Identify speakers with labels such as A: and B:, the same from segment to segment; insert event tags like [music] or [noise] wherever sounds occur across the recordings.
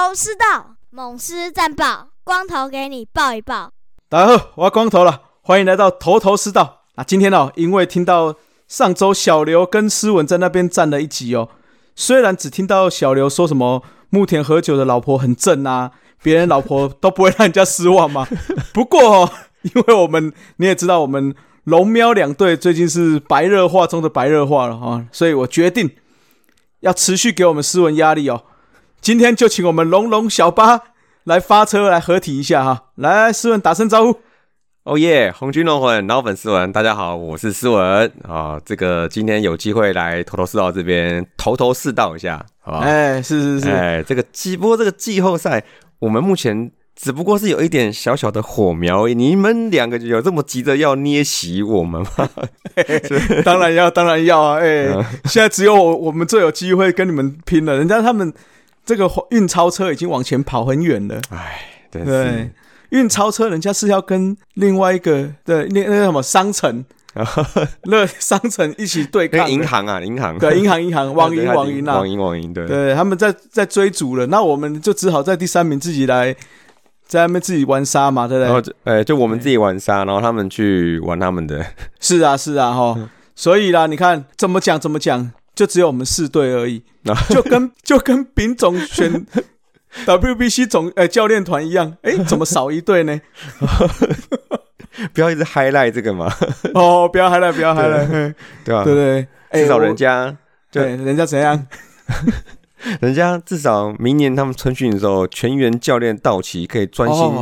A: 头头是道，猛狮战报，光头给你报一报。
B: 大家好，我要光头了，欢迎来到头头是道。啊，今天哦，因为听到上周小刘跟诗文在那边站了一集哦，虽然只听到小刘说什么木田和久的老婆很正啊，别人老婆都不会让人家失望嘛。[laughs] 不过哦，因为我们你也知道，我们龙喵两队最近是白热化中的白热化了哦，所以我决定要持续给我们斯文压力哦。今天就请我们龙龙小八来发车来合体一下哈，来斯文打声招呼。
C: 哦耶！红军龙魂老粉丝文，大家好，我是思文啊。这个今天有机会来头头是道这边头头是道一下，好吧？
B: 哎，是是是，
C: 哎，这个季不过这个季后赛，我们目前只不过是有一点小小的火苗，你们两个有这么急着要捏洗我们吗？[laughs]
B: 当然要，当然要啊！哎，现在只有我我们最有机会跟你们拼了，人家他们这个运钞车已经往前跑很远了，
C: 哎，对
B: 对。运钞车，人家是要跟另外一个的那那什么商城，[laughs] 那商城一起对抗。
C: 银行啊，银行
B: 对银行银行 [laughs] 网银网银啊，
C: 网银网银对
B: 对，他们在在追逐了，那我们就只好在第三名自己来在那边自己玩沙嘛，对不对？
C: 然后哎，就我们自己玩沙，然后他们去玩他们的。
B: 是啊是啊哈，[laughs] 所以啦，你看怎么讲怎么讲，就只有我们四队而已，就跟 [laughs] 就跟丙总选。[laughs] WBC 总呃教练团一样，哎，怎么少一队呢？[laughs]
C: 不要一直 highlight 这个嘛。
B: 哦，不要 highlight，不要 highlight，
C: 对吧？
B: 对对，
C: 至少人家
B: 对人家怎样？[laughs]
C: 人家至少明年他们春训的时候，全员教练到齐，可以专心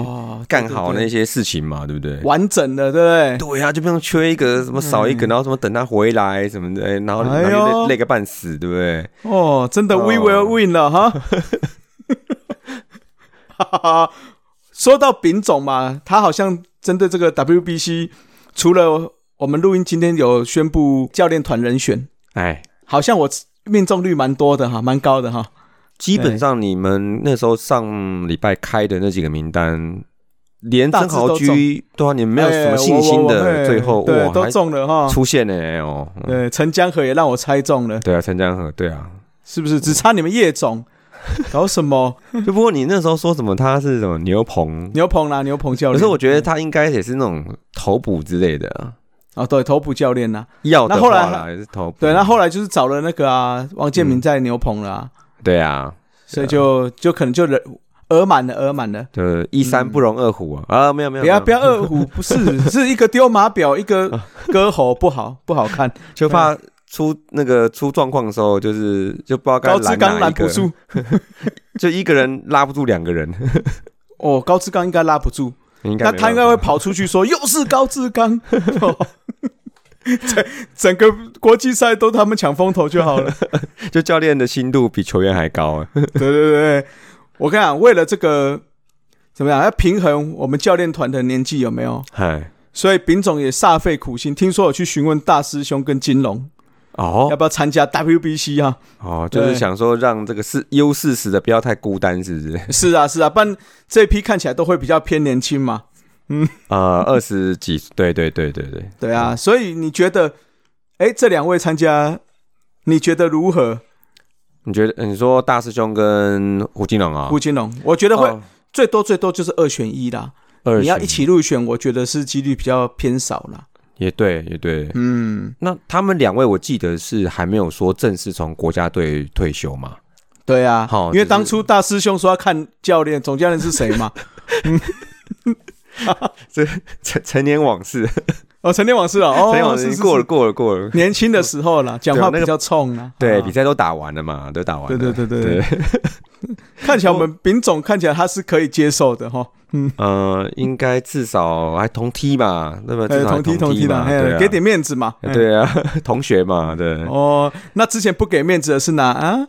C: 干好那些事情嘛，对不对？
B: 完整的，对不对？
C: 对呀，就不用缺一个什么少一个，然后什么等他回来什么的，然后然后累个半死，对不对？
B: 哦，真的，We will win 了哈。哈哈，说到丙总嘛，他好像针对这个 WBC，除了我们录音今天有宣布教练团人选，
C: 哎，
B: 好像我命中率蛮多的哈，蛮高的哈。
C: 基本上你们那时候上礼拜开的那几个名单，连曾豪居对啊，你们没有什么信心的，最后哇
B: 都中了哈，
C: 出现了哦。
B: 对，陈江河也让我猜中了。
C: 对啊，陈江河，对啊，
B: 是不是只差你们叶总？[laughs] 搞什么？
C: 就不过你那时候说什么他是什么牛棚
B: 牛棚啦，牛棚教练。
C: 可是我觉得他应该也是那种头补之类的
B: 啊。对，头补教练呐。
C: 要
B: 那后来
C: 还是头。
B: 对，那后来就是找了那个啊，王建民在牛棚了。
C: 对啊，
B: 所以就就可能就人额满了，额满了。
C: 对，一山不容二虎啊！啊，没有没有，
B: 不要不要二虎，不是是一个丢马表，一个 [laughs] 割喉，不好不好看，[laughs]
C: 就怕。出那个出状况的时候，就是就不知道该拦哪一个，[laughs] 就一个人拉不住两个人。
B: 哦，高志刚应该拉不住，那他应该会跑出去说又是高志刚。[laughs] 整整个国际赛都他们抢风头就好了，[laughs]
C: 就教练的心度比球员还高 [laughs] 啊。
B: 对对对，我跟你讲，为了这个怎么样要平衡我们教练团的年纪有没有？嗨，所以丙总也煞费苦心，听说我去询问大师兄跟金龙。哦，要不要参加 WBC 啊？
C: 哦，就是想说让这个是 U 四十的不要太孤单，是不是？
B: 是啊，是啊，不然这批看起来都会比较偏年轻嘛。
C: 嗯，呃，二十几，对对对对对，
B: 对啊。所以你觉得，哎，这两位参加，你觉得如何？
C: 你觉得，你说大师兄跟胡金龙啊？
B: 胡金龙，我觉得会最多最多就是二选一啦。你要一起入选，我觉得是几率比较偏少了。
C: 也对，也对，嗯，那他们两位我记得是还没有说正式从国家队退休嘛？
B: 对啊，好，因为当初大师兄说要看教练，总教练是谁嘛？[laughs] [laughs]
C: 这陈陈年往事。
B: 哦，陈年往事哦，成
C: 年往事过了，过了，过了，
B: 年轻的时候啦，讲话比较冲啊，
C: 对，比赛都打完了嘛，都打完，
B: 对对对对。[laughs] 看起来我们丙总看起来他是可以接受的哈，
C: 嗯。呃，应该至少还同梯吧，那么
B: 同梯同梯的，给点面子嘛，
C: 对啊，[laughs] 同学嘛，对。
B: 哦，那之前不给面子的是哪啊？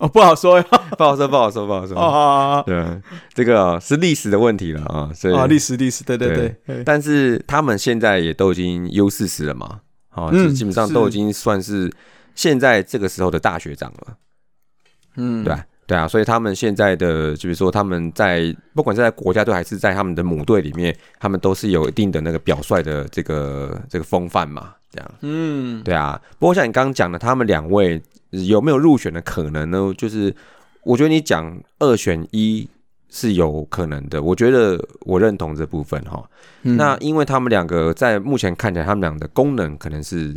B: 哎，哦，不好说呀，[laughs]
C: 不好说，不好说，不好说。哦，对，这个是历史的问题了啊，所以
B: 啊，历史历史，对对
C: 对。但是他们现在也都已经 U 四十了嘛，好，就基本上都已经算是现在这个时候的大学长了。嗯，对对啊，所以他们现在的，就比如说他们在不管是在国家队还是在他们的母队里面，他们都是有一定的那个表率的这个这个风范嘛，这样。嗯，对啊。不过像你刚刚讲的，他们两位有没有入选的可能呢？就是我觉得你讲二选一是有可能的，我觉得我认同这部分哈。那因为他们两个在目前看起来，他们俩的功能可能是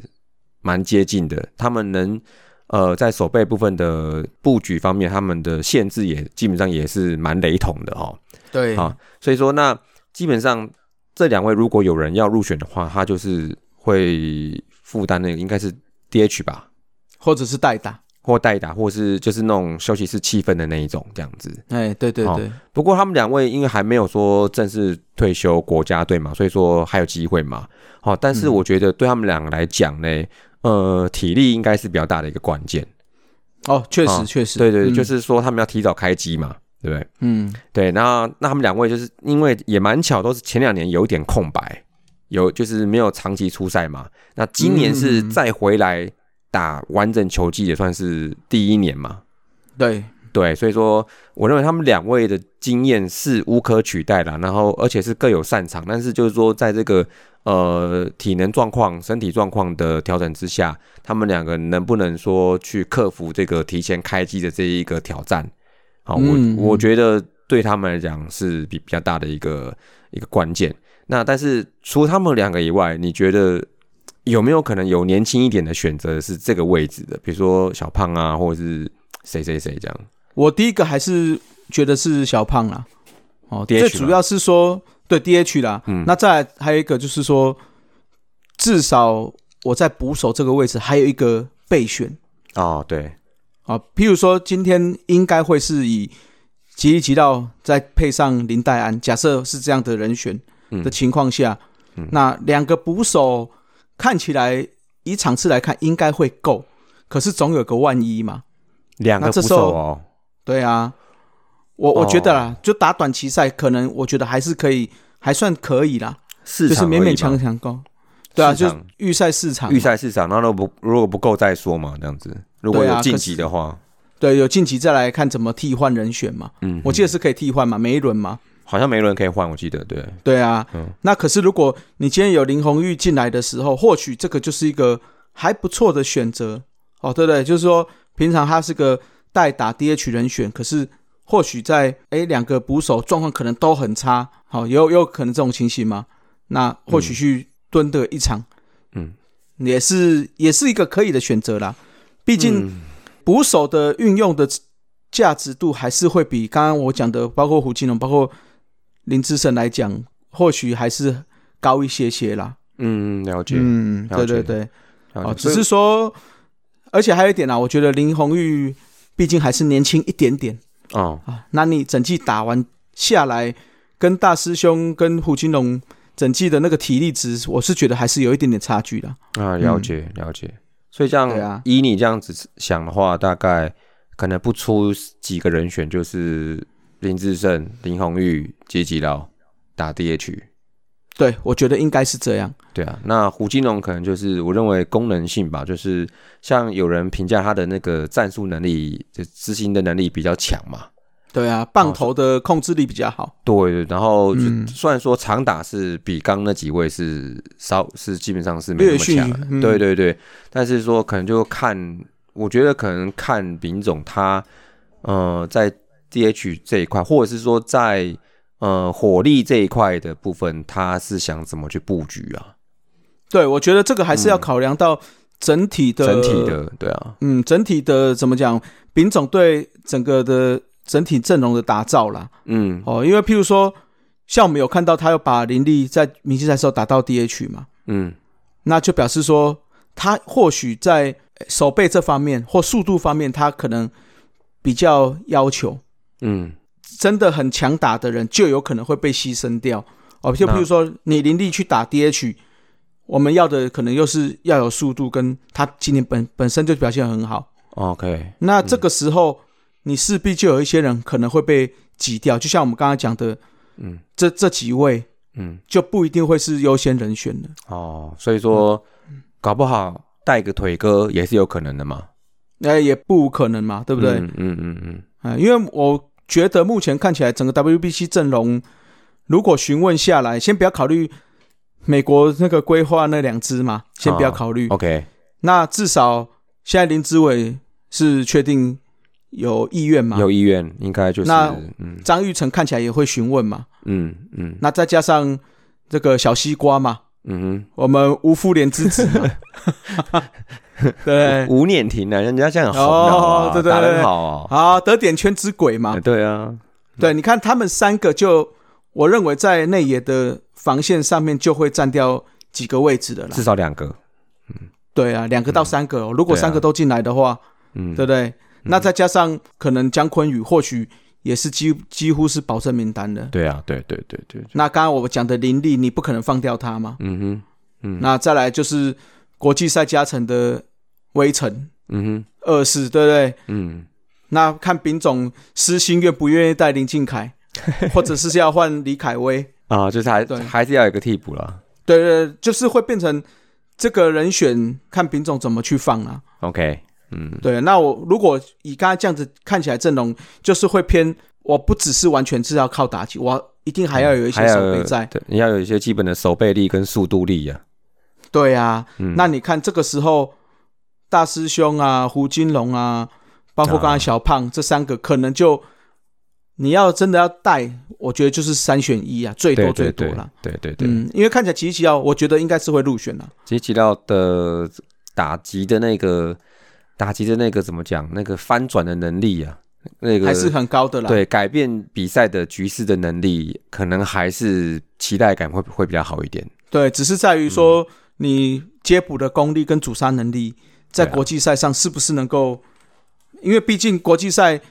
C: 蛮接近的，他们能呃在手背部分的布局方面，他们的限制也基本上也是蛮雷同的哈。
B: 对
C: 啊，所以说那基本上这两位如果有人要入选的话，他就是会负担那个应该是 DH 吧，
B: 或者是代打。
C: 或代打，或是就是那种休息室气氛的那一种这样子。
B: 哎，对对对。
C: 不过他们两位因为还没有说正式退休国家队嘛，所以说还有机会嘛。好，但是我觉得对他们两个来讲呢，呃，体力应该是比较大的一个关键。
B: 哦，确实确实。
C: 对对，就是说他们要提早开机嘛，对不对？嗯，对。那那他们两位就是因为也蛮巧，都是前两年有点空白，有就是没有长期出赛嘛。那今年是再回来。打完整球季也算是第一年嘛，
B: 对
C: 对，所以说我认为他们两位的经验是无可取代的，然后而且是各有擅长，但是就是说在这个呃体能状况、身体状况的调整之下，他们两个能不能说去克服这个提前开机的这一个挑战？好，我我觉得对他们来讲是比比较大的一个一个关键。那但是除了他们两个以外，你觉得？有没有可能有年轻一点的选择是这个位置的？比如说小胖啊，或者是谁谁谁这样？
B: 我第一个还是觉得是小胖啦。哦，最主要是说对 DH 啦。嗯，那再还有一个就是说，至少我在捕手这个位置还有一个备选。
C: 哦，对。
B: 啊，譬如说今天应该会是以吉利吉道再配上林黛安，假设是这样的人选的情况下，那两个捕手。看起来以场次来看应该会够，可是总有个万一嘛。
C: 两个捕手哦，
B: 对啊，我我觉得啦，就打短期赛，可能我觉得还是可以，还算可以啦。就是勉勉强强够。对啊，就预赛市场，
C: 预赛市场，那如果不如果不够再说嘛，这样子。如果有晋级的话，
B: 对，有晋级再来看怎么替换人选嘛。嗯，我记得是可以替换嘛，每一轮嘛。
C: 好像没人可以换，我记得对。
B: 对啊，嗯，那可是如果你今天有林红玉进来的时候，或许这个就是一个还不错的选择哦，对不对？就是说平常他是个代打 DH 人选，可是或许在哎两个捕手状况可能都很差，好，有有可能这种情形吗？那或许去蹲的一场，嗯，也是也是一个可以的选择啦。毕竟捕手的运用的价值度还是会比刚刚我讲的，包括胡金龙，包括。林志胜来讲，或许还是高一些些啦。
C: 嗯，了解。
B: 嗯，对对对。哦，只是说，而且还有一点啊，我觉得林红玉毕竟还是年轻一点点。哦啊，那你整季打完下来，跟大师兄跟胡金龙整季的那个体力值，我是觉得还是有一点点差距的。
C: 啊，了解了解。所以这样，以你这样子想的话，大概可能不出几个人选，就是。林志胜、林红玉、杰吉劳打 DH，
B: 对我觉得应该是这样。
C: 对啊，那胡金龙可能就是我认为功能性吧，就是像有人评价他的那个战术能力，就执行的能力比较强嘛。
B: 对啊，棒头的控制力比较好。
C: 对，然后虽然说长打是比刚那几位是稍是基本上是没那么强，对对对，但是说可能就看，我觉得可能看丙总他，呃，在。D H 这一块，或者是说在呃火力这一块的部分，他是想怎么去布局啊？
B: 对，我觉得这个还是要考量到整体的
C: 整体的，对啊，
B: 嗯，整体的怎么讲？丙总对整个的整体阵容的打造啦，嗯，哦，因为譬如说，像我们有看到他要把林立在明星赛时候打到 D H 嘛，嗯，那就表示说他或许在手背这方面或速度方面，他可能比较要求。嗯，真的很强打的人就有可能会被牺牲掉哦。就比如说你林立去打 DH，我们要的可能又是要有速度，跟他今年本本身就表现很好。
C: OK，
B: 那这个时候你势必就有一些人可能会被挤掉，就像我们刚刚讲的，嗯，这这几位，嗯，就不一定会是优先人选的。
C: 哦，所以说搞不好带个腿哥也是有可能的嘛？
B: 那也不无可能嘛，对不对？嗯嗯嗯嗯，啊，因为我。觉得目前看起来，整个 WBC 阵容，如果询问下来，先不要考虑美国那个规划那两支嘛，先不要考虑。
C: OK，
B: 那至少现在林志伟是确定有意愿嘛？
C: 有意愿，应该就是
B: 那
C: 嗯
B: 张玉成看起来也会询问嘛？
C: 嗯嗯
B: 那再加上这个小西瓜嘛，
C: 嗯哼。
B: 我们吴妇联之子嘛，[laughs] 对。
C: 哼，，吴念婷啊，人家这样好不好
B: 对对
C: 好哦，
B: 好得点圈之鬼嘛。
C: 哎，对啊，
B: 对，你看他们三个就，我认为在内野的防线上面就会占掉几个位置的啦。
C: 至。少两个，嗯
B: 对啊，两个到三个哦，如果三个都进来的话，
C: 嗯。
B: 对不对？那再加上可能姜昆宇或许也是几几乎是保证名单的。
C: 对啊，对对对对，
B: 那刚刚我讲的林立，你不可能放掉他嘛？
C: 嗯哼嗯
B: 那再来就是国际赛加成的微尘
C: 嗯哼
B: 二世，对不对？
C: 嗯，
B: 那看丙总私心愿不愿意带林敬凯，[laughs] 或者是要换李凯威？
C: 啊，就是还
B: 对
C: 还是要有一个替补啦。
B: 对对，对就是会变成这个人选，看丙总怎么去放啊。
C: OK，嗯
B: 对，那我如果以刚才这样子看起来阵容，就是会偏，我不只是完全是要靠打击，我一定还要有一些守备在。
C: 对，你要有一些基本的守备力跟速度力啊。
B: 对啊，
C: 嗯，
B: 那你看这个时候，大师兄啊、胡金龙啊，包括刚才小胖、这三个，可能就你要真的要带，我觉得就是三选一啊，最多
C: 对对对
B: 最多了。
C: 对对对，
B: 嗯，因为看起来吉吉奥，我觉得应该是会入选的。
C: 其实提到的打击的那个打击的那个怎么讲？那个翻转的能力啊，那个
B: 还是很高的啦。
C: 对改变比赛的局势的能力，可能还是期待感会会比较好一点。
B: 对，只是在于说你接捕的功力跟主杀能力，在国际赛上是不是能够？因为毕竟国际赛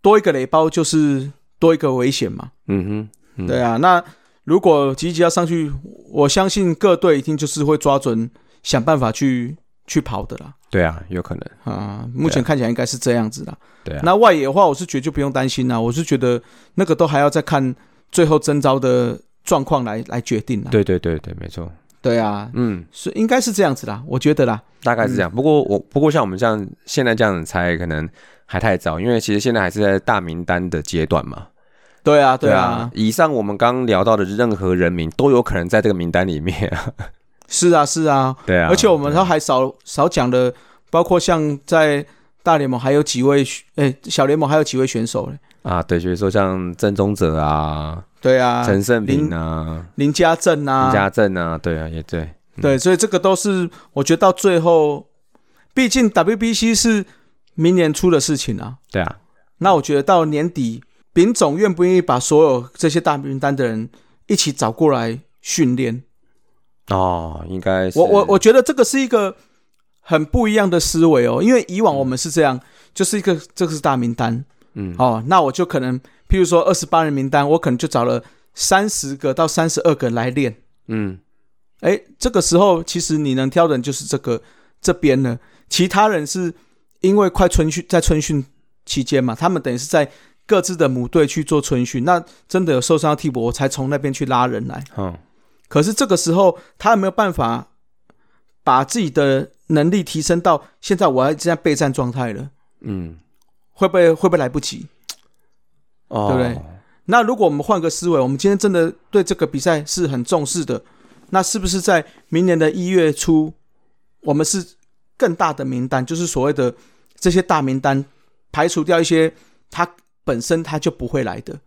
B: 多一个雷包就是多一个危险嘛。
C: 嗯哼，嗯
B: 对啊，那如果吉吉要上去，我相信各队一定就是会抓准，想办法去去跑的啦。
C: 对啊，有可能，
B: 啊，目前看起来应该是这样子啦。
C: 对啊，
B: 那外野的话，我是觉得就不用担心啦。我是觉得那个都还要再看最后征招的状况来来决定啦。
C: 对对对对，没错，
B: 对啊，
C: 嗯，
B: 是应该是这样子啦，我觉得啦。
C: 大概是这样。不过我不过像我们这样现在这样猜，可能还太早，因为其实现在还是在大名单的阶段嘛。
B: 对啊，对啊，，
C: 以上我们刚刚聊到的任何人名都有可能在这个名单里面啊。
B: 是啊，是啊。
C: 对啊，
B: 而且我们
C: 对
B: 都还少少讲的，包括像在大联盟还有几位，哎，小联盟还有几位选手嘞。
C: 啊，对，所以说像郑宗哲啊、
B: 对啊，
C: 陈胜平啊、
B: 林家正啊，
C: 林家正啊，对啊，也对，
B: 对，所以这个都是我觉得到最后，毕竟 WBC 是明年出的事情啊。
C: 对啊，
B: 那我觉得到年底，丙总愿不愿意把所有这些大名单的人一起找过来训练？
C: 哦，应该是。
B: 我我我觉得这个是一个很不一样的思维哦，因为以往我们是这样，就是一个这个是大名单
C: 嗯。
B: 哦，那我就可能譬如说二十八人名单，我可能就找了三十个到三十二个来练。
C: 嗯。
B: 哎，这个时候其实你能挑的人就是这个这边呢，其他人是因为快春训，在春训期间嘛，他们等于是在各自的母队去做春训，那真的有受伤的替补，我才从那边去拉人来。
C: 好
B: 可是这个时候，他有没有办法把自己的能力提升到现在我要现在备战状态了？
C: 嗯
B: 会不会会不会来不及？
C: 哦，
B: 对不对那如果我们换个思维，我们今天真的对这个比赛是很重视的，那是不是在明年的一月初，我们是更大的名单，就是所谓的这些大名单，排除掉一些他本身他就不会来的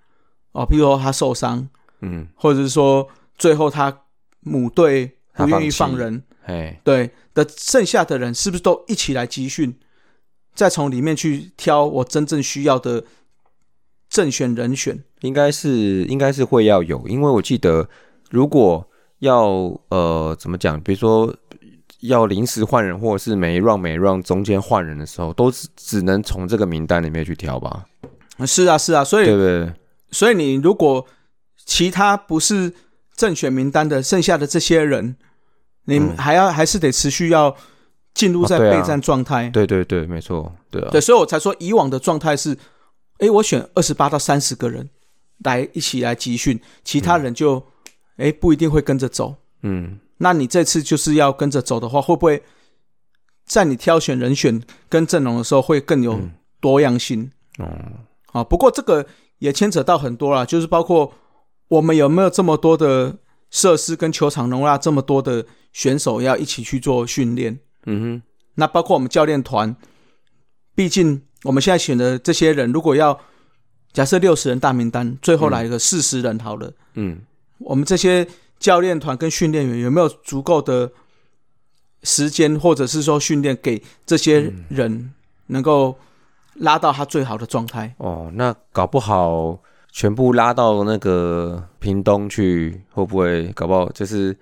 B: 哦，譬如说他受伤，
C: 嗯，
B: 或者是说最后他母队不愿意
C: 放
B: 人，
C: 哎，
B: 对的，剩下的人是不是都一起来集训，再从里面去挑我真正需要的正选人选？
C: 应该是应该是会要有，因为我记得如果要呃怎么讲，比如说要临时换人，或者是每一 round 每一 round 中间换人的时候，都只只能从这个名单里面去挑吧，
B: 是啊，是啊，所以
C: 对不对？
B: 所以你如果其他不是正选名单的剩下的这些人，你
C: 嗯。
B: 还要、还是得持续要进入在备战状态。
C: 对对对，没错，对啊，
B: 对，所以我才说以往的状态是，哎，我选二十八到三十个人来一起来集训，其他人就诶不一定会跟着走。
C: 嗯，
B: 那你这次就是要跟着走的话，会不会在你挑选人选跟阵容的时候会更有
C: 嗯。
B: 多样性？
C: 哦，
B: 啊，不过这个也牵扯到很多啦，就是包括我们有没有这么多的设施跟球场容纳这么多的选手要一起去做训练。
C: 嗯哼
B: 那包括我们教练团，毕竟我们现在选的这些人，如果要假设六十人大名单，最后来个四十人好了，
C: 嗯，
B: 我们这些教练团跟训练员有没有足够的时间，或者是说训练给这些人能够拉到他最好的状态？
C: 哦，那搞不好全部拉到那个屏东去，会不会搞不好就是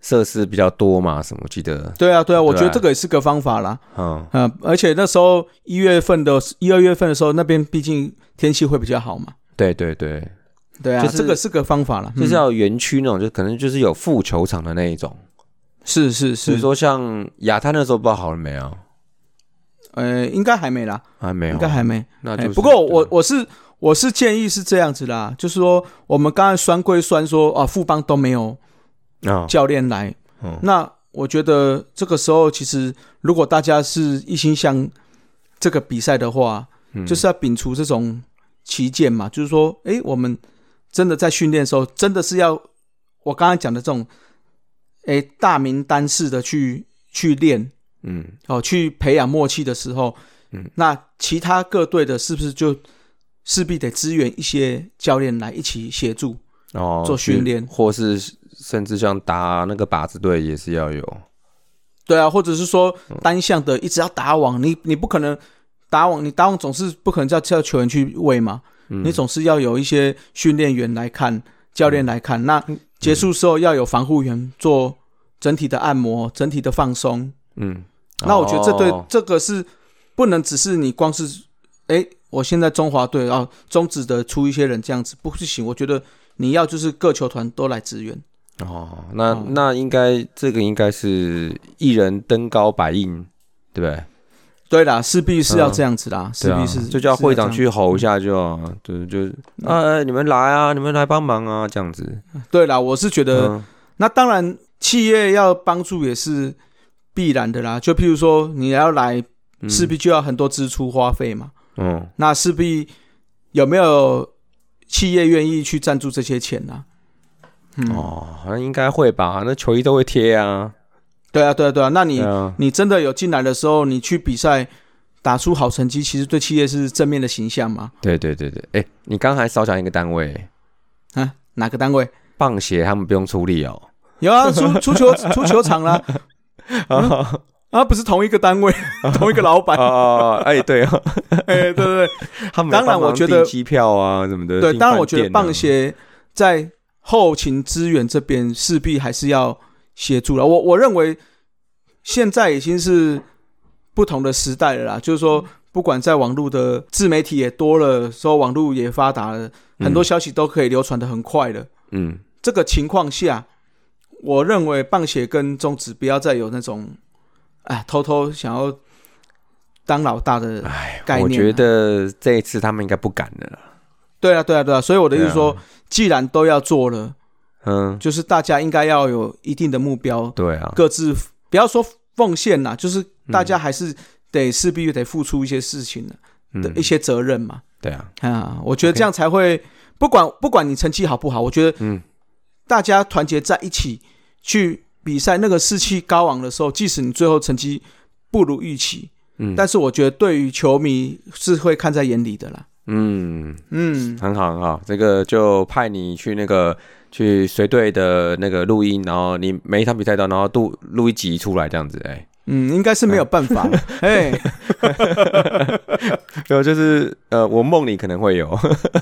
C: 设施比较多嘛？什么？我记得，
B: 对啊，对啊，我
C: 对
B: 觉得这个也是个方法啦。
C: 嗯，
B: 嗯，而且那时候一月份的一二月份的时候，那边毕竟天气会比较好嘛。
C: 对对对，
B: 对啊，
C: 就是
B: 这个是个方法了。嗯
C: 就是要园区那种，就可能就是有副球场的那一种。
B: 是是是，
C: 比如说像亚滩那时候不知道好了没有？
B: 呃，应该还没啦，
C: 还没有，
B: 应该还没。
C: 那就
B: 不过我我是我是建议是这样子啦，就是说我们刚才酸归酸说啊，富邦都没有
C: 啊，
B: 教练来，
C: 嗯。
B: 那我觉得这个时候其实如果大家是一心向这个比赛的话，
C: 嗯。
B: 就是要摒除这种旗舰嘛，就是说，哎，我们真的在训练的时候，真的是要我刚才讲的这种，哎，大名单式的去去练
C: 嗯。
B: 哦，去培养默契的时候，
C: 嗯，
B: 那其他各队的是不是就势必得支援一些教练来一起协助？
C: 哦，
B: 做训练
C: 或是甚至像打那个靶子队也是要有。
B: 对啊，或者是说
C: 嗯
B: 单向的一直要打网，你你不可能打网，你打网总是不可能叫叫球员去喂嘛，
C: 嗯
B: 你总是要有一些训练员来看，教练来看。那
C: 嗯
B: 结束时候要有防护员做整体的按摩、整体的放松。
C: 嗯，
B: 那我觉得这对、
C: 哦
B: 这个是不能只是你光是哎，我现在中华队啊中职的出一些人这样子不行，我觉得你要就是各球团都来支援。
C: 哦，那
B: 哦
C: 那应该这个应该是一人登高百应，对不对？
B: 对啦，势必是要这样子啦，势必是
C: 就叫会长去吼一下就好，对，就啊，哎你们来啊，你们来帮忙啊，这样子。
B: 对啦，我是觉得。
C: 嗯
B: 那当然，企业要帮助也是必然的啦。就譬如说，你要来，
C: 嗯
B: 势必就要很多支出花费嘛。
C: 嗯
B: 那势必有没有企业愿意去赞助这些钱呢、嗯，
C: 哦，好像应该会吧？那球衣都会贴啊。
B: 对啊，对啊，对啊。那你、
C: 啊，
B: 你真的有进来的时候，你去比赛打出好成绩，其实对企业是正面的形象嘛？
C: 对对对对，哎，你刚才少讲一个单位，
B: 啊，哪个单位？
C: 棒协他们不用出力哦。
B: 有啊，出出球出球场啦。[laughs] 啊，不是同一个单位，[laughs] 同一个老板。
C: 啊，哎，对啊，
B: 哎，对 [laughs] 对对。
C: 他们
B: 当然我觉得
C: 机票啊什么的。
B: 对，当然我觉得棒协在后勤资源这边势必还是要协助了。我我认为现在已经是不同的时代了啦，就是说，不管在网络的自媒体也多了，说网络也发达了，很多消息都可以流传的很快了。
C: 嗯
B: 这个情况下，我认为棒协跟中职不要再有那种哎偷偷想要当老大的概念啊。
C: 我觉得这一次他们应该不敢了。
B: 对啊，对啊，对啊，所以我的意思说，既然都要做了。
C: 嗯，
B: 就是大家应该要有一定的目标，
C: 对啊，
B: 各自不要说奉献啦，就是大家还是得势必得付出一些事情的、
C: 嗯
B: 一些责任嘛。
C: 对啊，
B: 啊，我觉得这样才会不管不管你成绩好不好，我觉得
C: 嗯
B: 大家团结在一起去比赛，那个士气高昂的时候，即使你最后成绩不如预期，
C: 嗯，
B: 但是我觉得对于球迷是会看在眼里的啦。
C: 嗯，
B: 嗯，
C: 很好很好，这个就派你去那个去随队的那个录音，然后你每一场比赛都然后录录一集出来这样子，哎，
B: 嗯，应该是没有办法。[laughs] 了。哎
C: 没有就是呃，我梦里可能会有，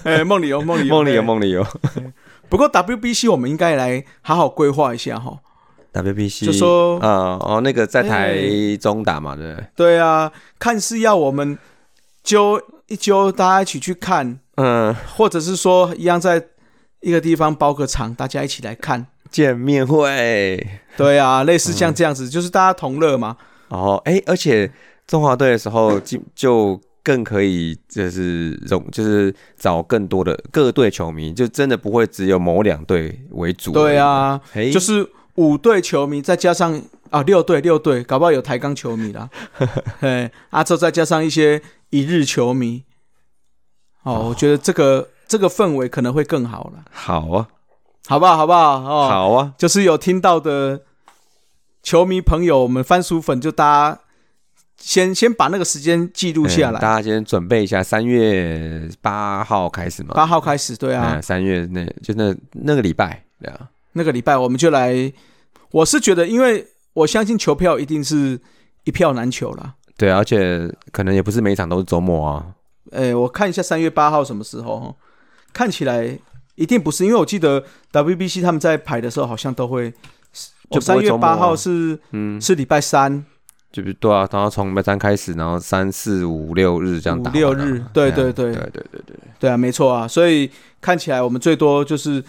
B: 哎，梦里有梦里有
C: 梦里有
B: 哎
C: 梦里有。
B: 不过 WBC 我们应该来好好规划一下哈。
C: WBC，
B: 就说
C: 啊哦，那个在
B: 哎
C: 台中打嘛，对不对？
B: 对啊，看是要我们揪一揪，大家一起去看，
C: 嗯，
B: 或者是说一样在一个地方包个场，大家一起来看。
C: 见面会，
B: 对啊，类似
C: 嗯
B: 像这样子，就是大家同乐嘛。
C: 哦，哎，而且中华队的时候就就更可以就是容就是找更多的各队球迷，就真的不会只有某两队为主。
B: 对，啊，
C: 哎，
B: 就是五队球迷再加上啊六队六队，搞不好有台钢球迷啦。[laughs] 嘿，啊之后再加上一些一日球迷。哦，我觉得这个这个氛围可能会更好了，
C: 好啊，
B: 好不好？好不好？哦，
C: 好啊，
B: 就是有听到的球迷朋友，我们番薯粉就大家先先把那个时间记录下来。
C: 大家先准备一下，三月八号开始嘛？
B: 八号开始，对啊，
C: 三月那就那那个礼拜，对啊，
B: 那个礼拜我们就来。我是觉得因为我相信球票一定是一票难求啦。
C: 对而且可能也不是每一场都是周末啊。
B: 诶我看一下三月八号什么时候哦看起来一定不是因为我记得 wbc 他们在排的时候好像都会就三月八号是嗯。是礼拜三。
C: 就是对啊然后从礼拜三开始然后三四五六日这样打
B: 六日对对。对
C: 对对对。对
B: 啊没错啊所以看起来我们最多就是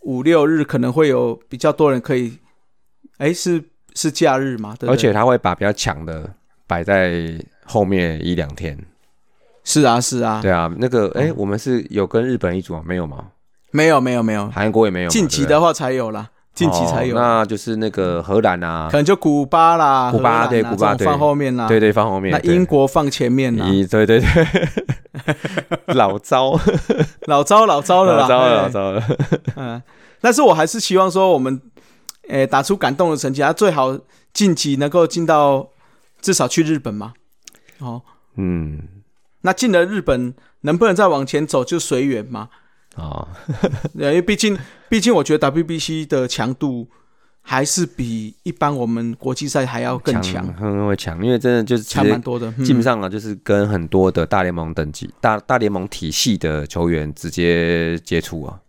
B: 五六日可能会有比较多人可以哎，是是假日嘛？对。
C: 而且他会把比较强的摆在后面一两天。
B: 是啊，是啊。
C: 对啊，那个哎，我们是有跟日本一组吗？没有吗？
B: 没有，没有，没有。
C: 韩国也没有。
B: 近期的话才有啦。近期才有，
C: 那就是那个荷兰啊，
B: 可能就古巴啦，
C: 古巴对，古巴
B: 放后面啦，
C: 对对放后面。
B: 那英国放前面啦，
C: 对对对，[laughs] 老糟，
B: 老糟老糟了，
C: 老糟了老糟了。[laughs]
B: 嗯，但是我还是希望说，我们诶打出感动的成绩，他最好晋级能够进到至少去日本嘛。哦，嗯，那进了日本，能不能再往前走就随缘嘛。[laughs] 啊，因为毕竟，毕竟我觉得 WBC 的强度还是比一般我们国际赛还要更强，
C: 很会强，因为真的就是
B: 强蛮多的，
C: 基本上啊，就是跟很多的大联盟等级、大大联盟体系的球员直接接触啊。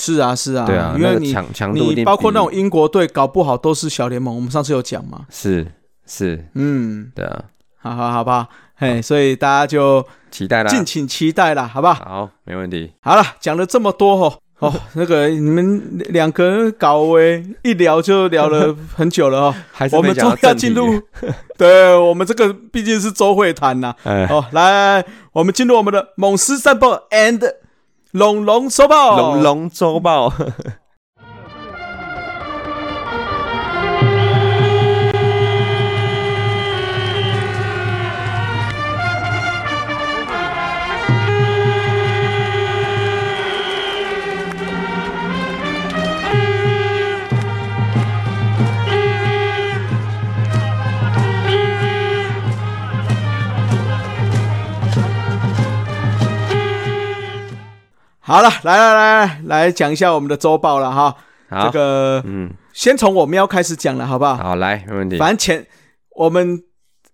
B: 是啊，是啊，
C: 对啊，
B: 因为你
C: 强强度，
B: 你包括那种英国队，搞不好都是小联盟。我们上次有讲嘛，
C: 是是，嗯，对啊，
B: 好好好不好？嘿，所以大家就。
C: 期待啦，
B: 敬请期待啦，好不好？
C: 好，没问题。
B: 好了，讲了这么多哦，哦，[laughs] 那个你们两个人搞诶，一聊就聊了 [laughs] 很久了哦。
C: 还是
B: 我们终于要进入，对我们这个毕竟是周会谈呐。哦，来，我们进入我们的猛狮战报 and 龙龙周报，
C: 龙龙周报。
B: 好了，来来来来讲一下我们的周报了哈。这个，嗯，先从我喵开始讲了，好不好？
C: 好，来，没问题。
B: 反正前我们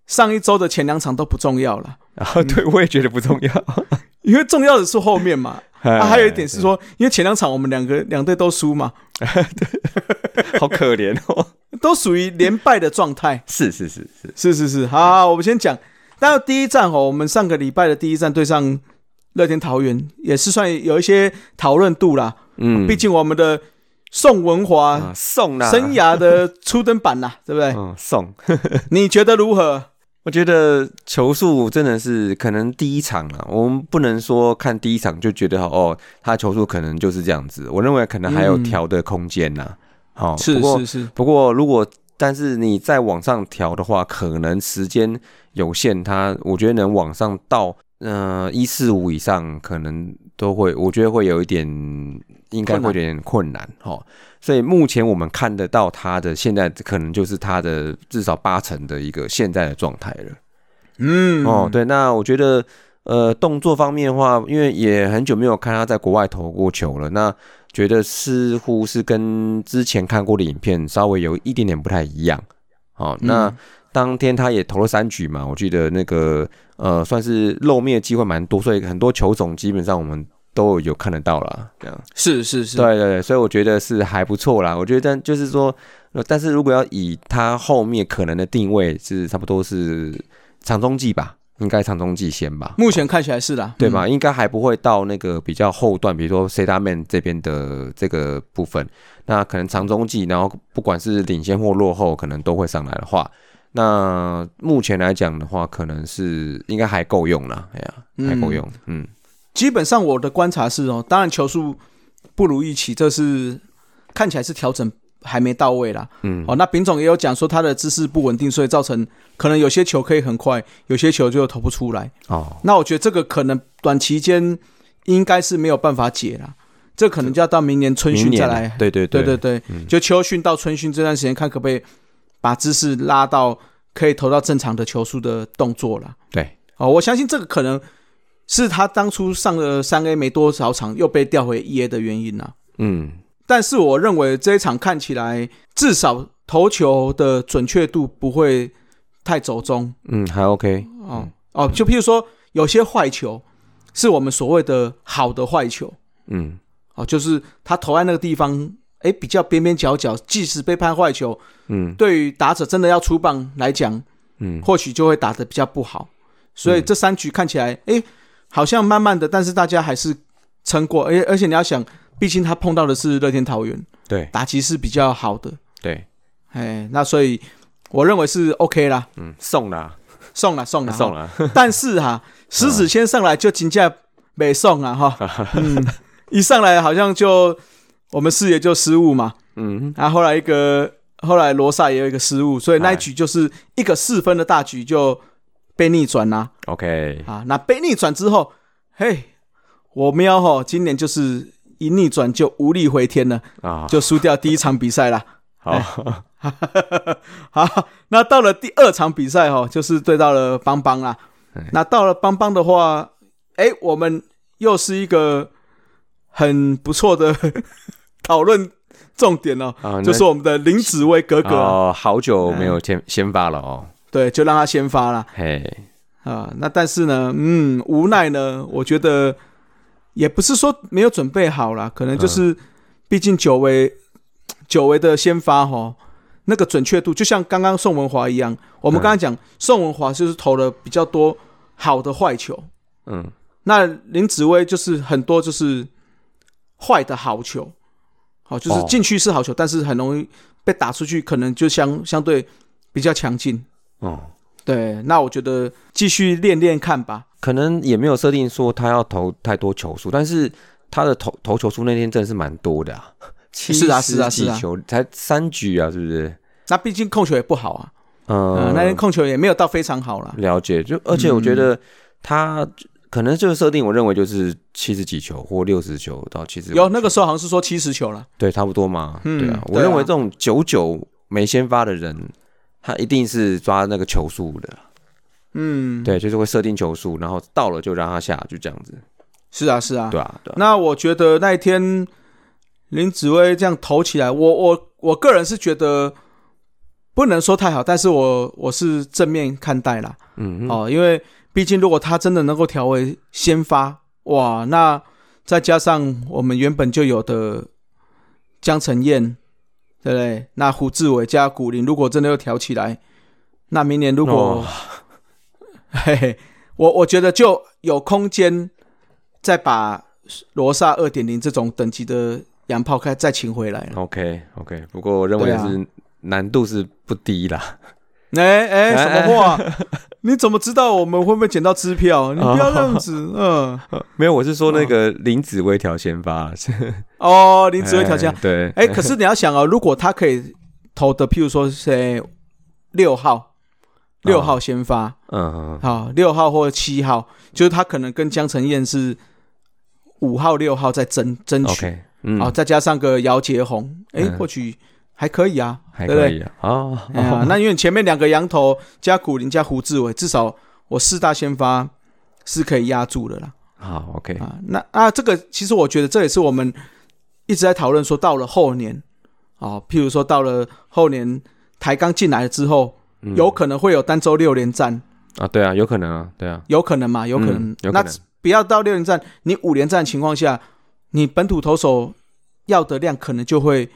B: 上一周的前两场都不重要了。
C: 然 [laughs] 后，对我也觉得不重要，[laughs]
B: 因为重要的是后面嘛。[laughs] 啊，还有一点是说，因为前两场我们两个两队都输嘛。
C: 对，好可怜哦，
B: 都属于连败的状态。
C: 是是是是
B: 是是是。好，我们先讲。那第一站哦，我们上个礼拜的第一站对上。乐天桃园也是算有一些讨论度啦，嗯，毕竟我们的宋文华
C: 宋
B: 生涯的初登板啦，[laughs] 对不对？
C: 嗯，宋，[laughs]
B: 你觉得如何？
C: 我觉得球速真的是可能第一场啊，我们不能说看第一场就觉得哦，他球速可能就是这样子。我认为可能还有调的空间呐。好，
B: 是是是。
C: 不过如果但是你再往上调的话，可能时间有限，他我觉得能往上到。呃，一四五以上可能都会，我觉得会有一点，应该会有点困难哈。所以目前我们看得到他的现在可能就是他的至少八成的一个现在的状态了。嗯，哦，对，那我觉得呃动作方面的话，因为也很久没有看他在国外投过球了，那觉得似乎是跟之前看过的影片稍微有一点点不太一样。哦，那。当天他也投了三局嘛，我记得那个呃，算是露面的机会蛮多，所以很多球种基本上我们都有看得到了。这样
B: 是是是，
C: 对对对，所以我觉得是还不错啦。我觉得就是说，但是如果要以他后面可能的定位是差不多是长中继吧，应该长中继先吧。
B: 目前看起来是的，
C: 对吧？应该还不会到那个比较后段，比如说 C 大 man 这边的这个部分，那可能长中继，然后不管是领先或落后，可能都会上来的话。那目前来讲的话，可能是应该还够用了，哎呀，还够用。嗯，
B: 基本上我的观察是哦，当然球速不如预期，这是看起来是调整还没到位啦。嗯，哦，那丙总也有讲说他的姿势不稳定，所以造成可能有些球可以很快，有些球就投不出来。哦，那我觉得这个可能短期间应该是没有办法解了，这可能就要到明年春训再来。
C: 对对
B: 对对对，就秋训到春训这段时间看可不可以。把姿势拉到可以投到正常的球速的动作了。
C: 对，
B: 哦，我相信这个可能是他当初上了三 A 没多少场又被调回一 A 的原因呐。
C: 嗯，
B: 但是我认为这一场看起来至少投球的准确度不会太走中。
C: 嗯，还 OK。
B: 哦哦，就譬如说有些坏球是我们所谓的好的坏球。
C: 嗯，
B: 哦，就是他投在那个地方，哎，比较边边角角，即使被判坏球，
C: 嗯，
B: 对于打者真的要出棒来讲，
C: 嗯，
B: 或许就会打得比较不好。所以这三局看起来，哎，好像慢慢的，但是大家还是撑过。而而且你要想，毕竟他碰到的是乐天桃园，
C: 对，
B: 打击是比较好的，
C: 对，
B: 哎，那所以我认为是 OK 啦，
C: 嗯，送了，
B: 送了，送了，[laughs]
C: 送了。
B: 但是哈，[laughs] 狮子先上来就金价没送啊，哈，[laughs] 嗯。一上来好像就我们视野就失误嘛，
C: 嗯，
B: 然后后来一个后来罗萨也有一个失误，所以那一局就是一个四分的大局就被逆转啦。
C: OK，
B: 啊，那被逆转之后，嘿，我喵吼，今年就是一逆转就无力回天了，
C: 啊，
B: 就输掉第一场比赛啦。[laughs]
C: 好，[laughs]
B: 好，那到了第二场比赛哈，就是对到了邦邦啦。那到了邦邦的话，哎，我们又是一个。很不错的讨论重点哦，就是我们的林子薇哥哥
C: 哦，好久没有先先发了哦，
B: 对，就让他先发了，
C: 嘿，
B: 啊，那但是呢，嗯，无奈呢，我觉得也不是说没有准备好了，可能就是毕竟久违久违的先发哈，那个准确度就像刚刚宋文华一样，我们刚才讲宋文华就是投了比较多好的坏球，
C: 嗯，
B: 那林子薇就是很多就是。坏的好球，好就是进去是好球，但是很容易被打出去，可能就相相对比较强劲。
C: 哦，
B: 对，那我觉得继续练练看吧。
C: 可能也没有设定说他要投太多球数，但是他的投投球数那天真的是蛮多的啊，[laughs]
B: 是啊是啊是啊，
C: 球才三局啊，是不是？
B: 那毕竟控球也不好啊，
C: 嗯，
B: 那天控球也没有到非常好了。
C: 了解，就而且我觉得他。可能这个设定，我认为就是七十几球或六十球到七十。
B: 有那个时候好像是说七十球了，
C: 对，差不多嘛。对啊，我认为这种九九没先发的人，他一定是抓那个球数的。
B: 嗯，
C: 对，就是会设定球数，然后到了就让他下，就这样子。
B: 是啊，是啊，
C: 对啊，对。
B: 那我觉得那一天林子薇这样投起来，我我我个人是觉得不能说太好，但是我我是正面看待啦。
C: 嗯，
B: 哦，因为。毕竟，如果他真的能够调为先发，哇，那再加上我们原本就有的江晨燕，对不对？那胡志伟加古林，如果真的又调起来，那明年如果，[laughs] 嘿嘿，我我觉得就有空间再把罗萨二点零这种等级的洋炮开再请回来了。
C: OK OK，不过我认为是难度是不低啦。
B: 哎哎，什么话？[laughs] 你怎么知道我们会不会捡到支票？你不要这样子，嗯，[laughs]
C: 没有，我是说那个林子薇调先发。
B: 哦，林子薇调先
C: 对，
B: 哎，可是你要想哦，如果他可以投的，譬如说是六号，六号先发，
C: 嗯，
B: 好，六号或者七号，就是他可能跟江承燕是五号、六号在争争取，
C: 嗯，
B: 好，再加上个姚杰宏，哎，或许。还可以啊，
C: 还可以啊。哦，[laughs]
B: 那因为前面两个羊头加古林加胡志伟，至少我四大先发是可以压住的啦。
C: 好，OK
B: 啊，那啊，这个其实我觉得这也是我们一直在讨论说，到了后年啊，譬如说到了后年台钢进来了之后，有可能会有单周六连战
C: 啊。对啊，有可能啊，对啊，
B: 有可能嘛，有可能。
C: 那
B: 不要到六连战，你五连战情况下，你本土投手要的量可能就会。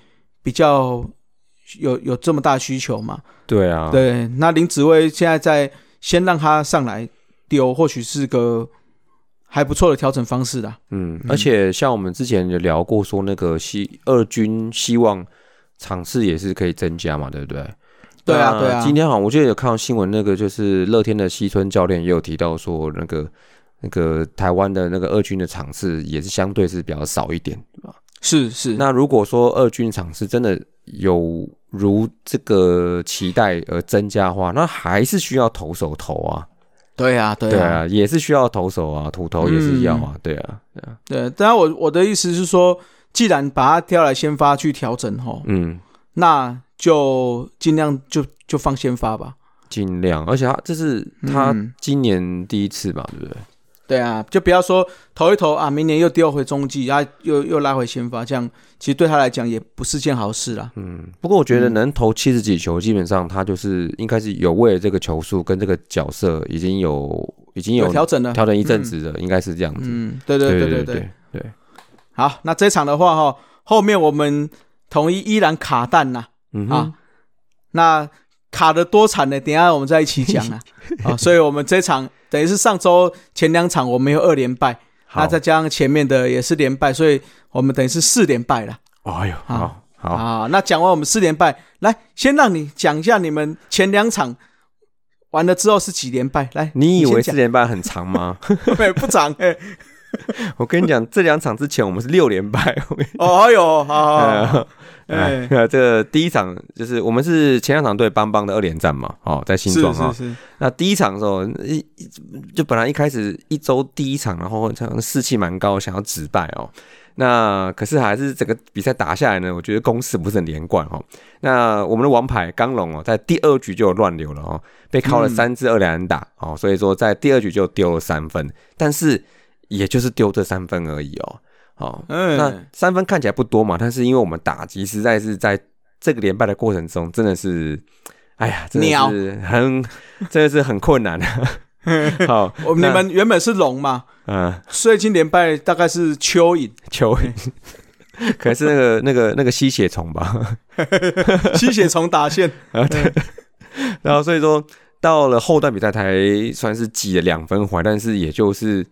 B: 比较有有这么大需求嘛？
C: 对啊，
B: 对。那林子薇现在在先让他上来丢，或许是个还不错的调整方式啦。
C: 嗯，而且像我们之前有聊过，说那个希二军希望场次也是可以增加嘛，对不对？
B: 对啊，对啊。
C: 今天好像我记得有看到新闻，那个就是乐天的西村教练也有提到说，那个那个台湾的那个二军的场次也是相对是比较少一点，对吧？
B: 是是，
C: 那如果说二军场是真的有如这个期待而增加的话，那还是需要投手投啊。
B: 对啊，对
C: 啊，也是需要投手啊，土投也是要啊。对啊，对啊。
B: 对，当然我我的意思是说，既然把它挑来先发去调整哈，
C: 嗯，
B: 那就尽量就就放先发吧。
C: 尽量，而且他这是他今年第一次吧，对不对？
B: 对啊，就不要说投一投啊，明年又丢回中继，啊，又又拉回先发，这样其实对他来讲也不是件好事啦。
C: 嗯，不过我觉得能投七十几球，基本上他就是应该是有为了这个球数跟这个角色已经有已经有
B: 调整了，
C: 调整一阵子的，应该是这样子。
B: 嗯，对对对对对
C: 对。
B: 好，那这场的话哈，后面我们统一依然卡弹呐，啊，那卡的多惨呢？等下我们再一起讲啊。啊，[laughs] 所以我们这场。等于是上周前两场我们有二连败，那再加上前面的也是连败，所以我们等于是四连败了。
C: 哎呦，好好
B: 啊！那讲完我们四连败，来先让你讲一下你们前两场完了之后是几连败？来，
C: 你以为四连败很长吗？[laughs]
B: 不长哎。[laughs]
C: 我跟你讲，这两场之前我们是六连败。[laughs]
B: 哦呦，好。[laughs]
C: 哎，这第一场就是我们是前两场对邦邦的二连战嘛，哦，在新庄
B: 啊。
C: 那第一场的时候，一就本来一开始一周第一场，然后士气蛮高，想要止败哦。那可是还是整个比赛打下来呢，我觉得攻势不是很连贯哦。那我们的王牌刚龙哦，在第二局就有乱流了哦，被敲了三支二连打哦，所以说在第二局就丢了三分，但是也就是丢这三分而已哦。哦，那三分看起来不多嘛，但是因为我们打击实在是在这个连败的过程中，真的是，哎呀，真的是很，[laughs] 真的是很困难。[laughs] 好，
B: 我你们原本是龙嘛，嗯，最近连败大概是蚯蚓，
C: 蚯蚓，[laughs] 可能是那个那个那个吸血虫吧，
B: 吸血虫打线。啊，
C: 对，然后所以说到了后段比赛才算是挤了两分回，但是也就是。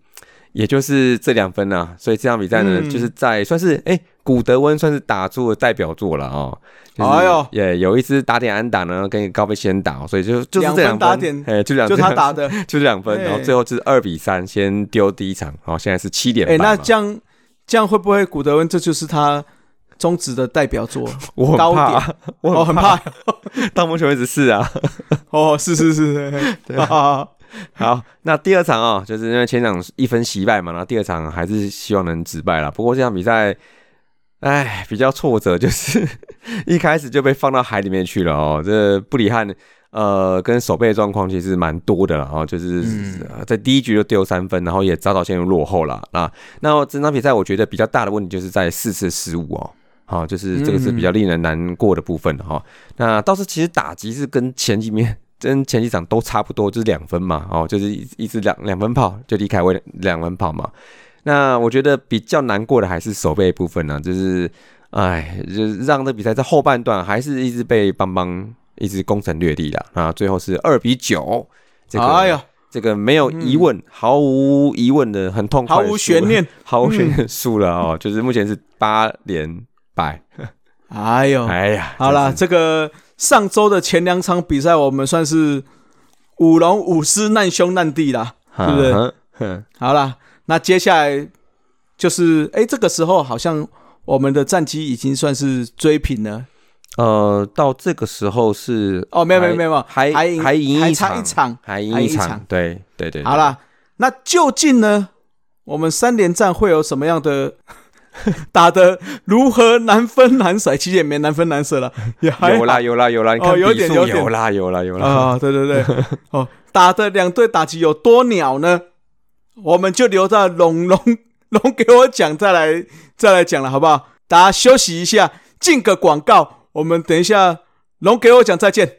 C: 也就是这两分呐，所以这场比赛呢，就是在算是哎，古德温算是打出了代表作了哦。哎呦，也有一支打点安打呢，跟高飞先打，所以就就是这两分，哎，就两
B: 就他打的，[laughs]
C: 就这两分，然后最后就是二比三，先丢第一场，然后现在是七点。
B: 哎，那这样这样会不会古德温这就是他中职的代表作？[laughs]
C: 我很怕，
B: 我很怕，
C: 到目前为止是啊。
B: 哦，是是是，[laughs] 对啊。[laughs]
C: 好，那第二场啊，就是因为前场一分惜败嘛，然后第二场还是希望能止败了。不过这场比赛，哎，比较挫折，就是 [laughs] 一开始就被放到海里面去了哦。这布里汉呃，跟守备状况其实蛮多的了哦，就是在第一局就丢三分，然后也早早陷入落后了啊。那整场比赛我觉得比较大的问题就是在四次失误哦，好，就是这个是比较令人难过的部分哈。那倒是其实打击是跟前几面。跟前几场都差不多，就是两分嘛，哦，就是一一直两两分炮就李凯威两分炮嘛。那我觉得比较难过的还是守备部分呢，就是，哎，就是让这比赛在后半段还是一直被邦邦一直攻城略地的啊，最后是二比九，这个这个没有疑问，毫无疑问的很痛快，
B: 毫无悬念，
C: 毫无悬念输了哦，就是目前是八连败。[laughs]
B: 哎呦，哎呀，好了，这个。上周的前两场比赛，我们算是五龙五狮难兄难弟啦，对不对？好啦，那接下来就是，哎，这个时候好像我们的战绩已经算是追平了。
C: 呃，到这个时候是
B: 哦，没有没有没有，
C: 还还
B: 还
C: 赢
B: 一场，一场
C: 还赢一场，对对对。
B: 好了，那究竟呢，我们三连战会有什么样的？[laughs] 打的如何难分难舍？其实也没难分难舍了，
C: 有啦有啦有啦，哦，
B: 有点有点
C: 有啦有啦有啦
B: 啊！对对对，[laughs] 哦，打的两队打击有多鸟呢？我们就留在龙龙龙给我讲，再来再来讲了，好不好？大家休息一下，进个广告，我们等一下龙给我讲再见。